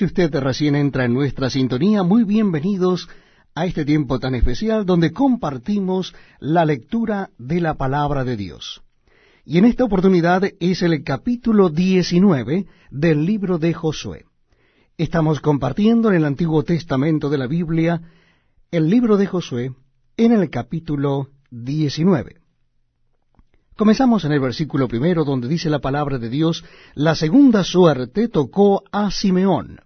Si usted recién entra en nuestra sintonía, muy bienvenidos a este tiempo tan especial donde compartimos la lectura de la palabra de Dios. Y en esta oportunidad es el capítulo 19 del libro de Josué. Estamos compartiendo en el Antiguo Testamento de la Biblia el libro de Josué en el capítulo 19. Comenzamos en el versículo primero donde dice la palabra de Dios, la segunda suerte tocó a Simeón,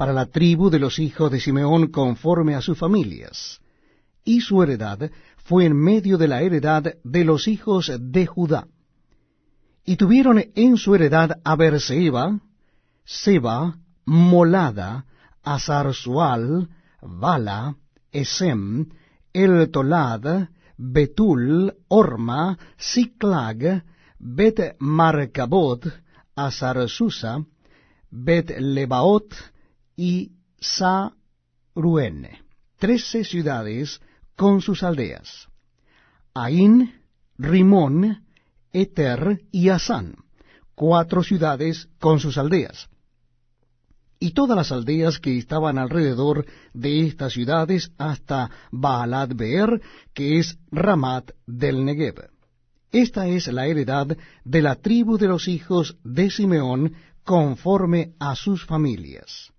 para la tribu de los hijos de Simeón conforme a sus familias, y su heredad fue en medio de la heredad de los hijos de Judá. Y tuvieron en su heredad a Berseba, Seba, Molada, Azarzual, Bala, Esem, El Tolad, Betul, Orma, Siklag, Bet Marcabot, Azarsusa, Bet Lebaot y Saruene. Trece ciudades con sus aldeas. Ain, Rimón, Eter y Asán. Cuatro ciudades con sus aldeas y todas las aldeas que estaban alrededor de estas ciudades hasta Baalat Beer, que es Ramat del Negev. Esta es la heredad de la tribu de los hijos de Simeón conforme a sus familias.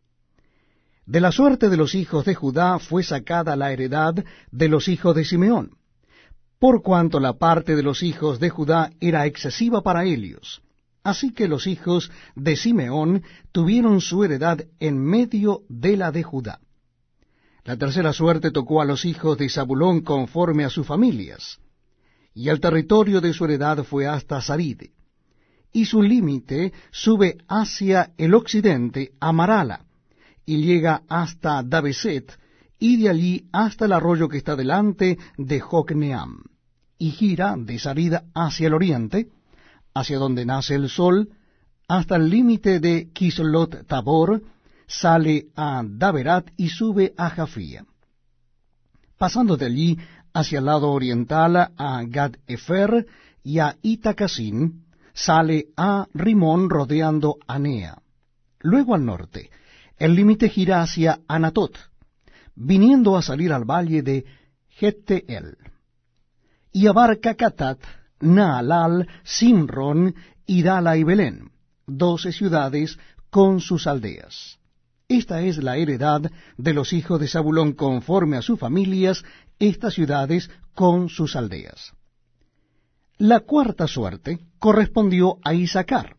De la suerte de los hijos de Judá fue sacada la heredad de los hijos de Simeón, por cuanto la parte de los hijos de Judá era excesiva para ellos Así que los hijos de Simeón tuvieron su heredad en medio de la de Judá. La tercera suerte tocó a los hijos de Zabulón conforme a sus familias, y el territorio de su heredad fue hasta Saride. Y su límite sube hacia el occidente a Marala, y llega hasta Dabeset, y de allí hasta el arroyo que está delante de Jocneam, y gira de Sarida hacia el oriente, hacia donde nace el sol, hasta el límite de Kislot Tabor, sale a Daverat y sube a Jafía. Pasando de allí hacia el lado oriental a Gad Efer y a Itacasin, sale a Rimón rodeando Anea. Luego al norte, el límite gira hacia Anatot, viniendo a salir al valle de Geteel, y abarca Catat Naalal, Simron, Idala y Belén, doce ciudades con sus aldeas. Esta es la heredad de los hijos de Zabulón conforme a sus familias, estas ciudades con sus aldeas. La cuarta suerte correspondió a Isaacar,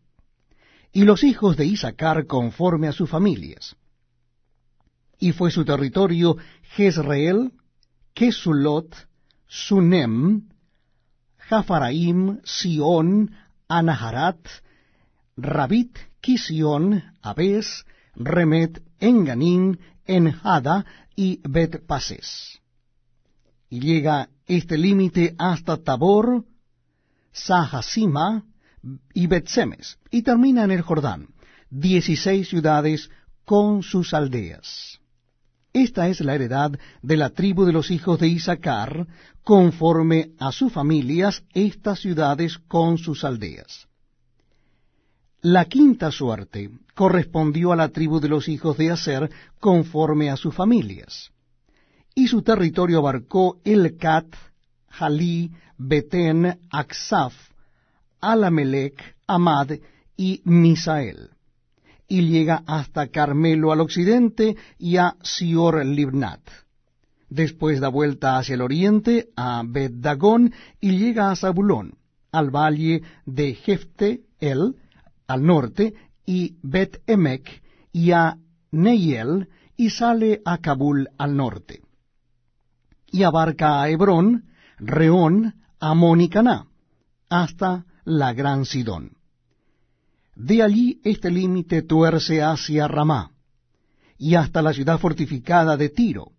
y los hijos de Isaacar conforme a sus familias. Y fue su territorio Jezreel, Kesulot, Sunem, Jafaraim, Sion, Anaharat, Rabit, Kision, Abes, Remet, Enganim, Enjada y Bet Pases. Y llega este límite hasta Tabor, Sahasima y Betsemes, y termina en el Jordán, dieciséis ciudades con sus aldeas. Esta es la heredad de la tribu de los hijos de Isaacar, conforme a sus familias, estas ciudades con sus aldeas. La quinta suerte correspondió a la tribu de los hijos de Aser, conforme a sus familias. Y su territorio abarcó Elcat, Jalí, Betén, Aksaf, Alamelec, Amad y Misael y llega hasta Carmelo al occidente y a Sior Libnat. Después da vuelta hacia el oriente a Bet Dagón y llega a Zabulón, al valle de Jefte El, al norte, y Bet Emek, y a Neiel, y sale a Kabul al norte. Y abarca a Hebrón, Reón, Amón y Caná, hasta la gran Sidón. De allí este límite tuerce hacia Ramá, y hasta la ciudad fortificada de Tiro,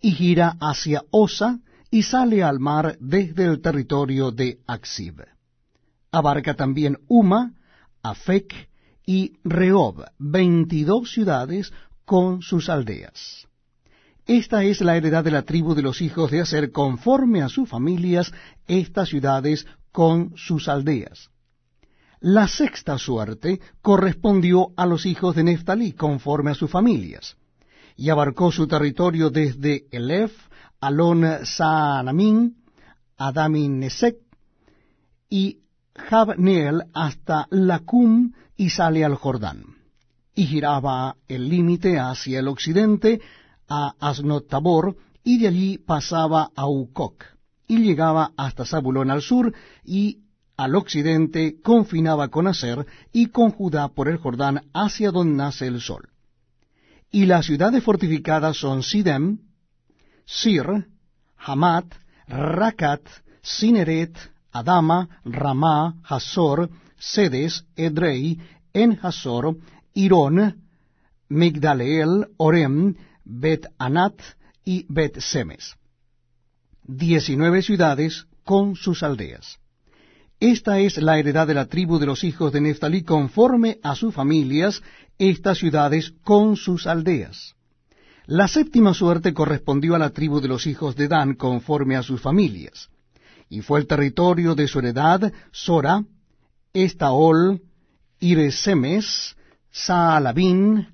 y gira hacia Osa, y sale al mar desde el territorio de Axib. Abarca también Uma, Afec y Rehob, veintidós ciudades con sus aldeas. Esta es la heredad de la tribu de los hijos de Aser conforme a sus familias, estas ciudades con sus aldeas. La sexta suerte correspondió a los hijos de Neftalí, conforme a sus familias, y abarcó su territorio desde Elef, Alon Saanamín, Adamin Nesek y Jabneel hasta Lacum y sale al Jordán. Y giraba el límite hacia el occidente a Asnot Tabor, y de allí pasaba a Ucoc, y llegaba hasta Zabulón al sur, y al occidente confinaba con Aser y con Judá por el Jordán hacia donde nace el sol. Y las ciudades fortificadas son Sidem, Sir, Hamat, Rakat, Sineret, Adama, Ramá, Hazor, Sedes, Edrei, En Hazor, Irón, Migdaleel, Orem, Bet Anat y Bet Semes. Diecinueve ciudades con sus aldeas. Esta es la heredad de la tribu de los hijos de Neftalí conforme a sus familias, estas ciudades con sus aldeas. La séptima suerte correspondió a la tribu de los hijos de Dan conforme a sus familias. Y fue el territorio de su heredad Sora, Estaol, Iresemes, Saalabín,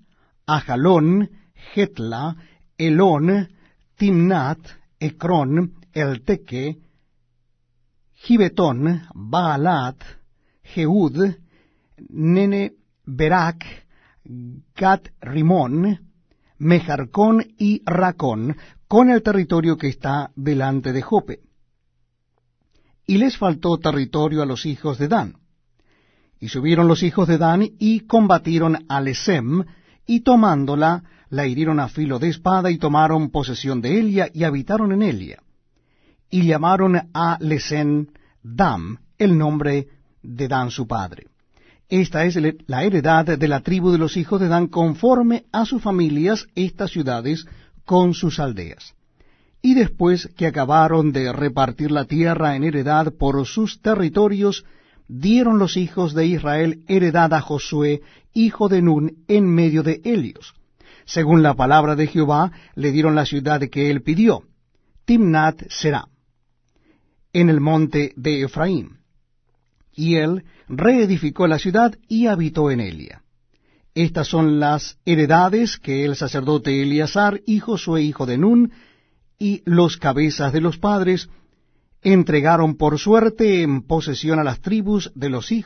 Ajalón, Getla, Elón, Timnat, Ecrón, Elteque, Gibetón, Baalat, Jehud, Nene, Berak, Gat Rimón, Mejarcón y Racón, con el territorio que está delante de Jope. Y les faltó territorio a los hijos de Dan. Y subieron los hijos de Dan y combatieron a Lesem, y tomándola, la hirieron a filo de espada y tomaron posesión de Elia y habitaron en Elia. Y llamaron a Lesen Dam, el nombre de Dan su padre. Esta es la heredad de la tribu de los hijos de Dan conforme a sus familias, estas ciudades con sus aldeas. Y después que acabaron de repartir la tierra en heredad por sus territorios, dieron los hijos de Israel heredad a Josué, hijo de Nun, en medio de Helios. Según la palabra de Jehová, le dieron la ciudad que él pidió. Timnat será, en el monte de Efraín. Y él reedificó la ciudad y habitó en ella. Estas son las heredades que el sacerdote Eleazar y Josué hijo de Nun y los cabezas de los padres entregaron por suerte en posesión a las tribus de los hijos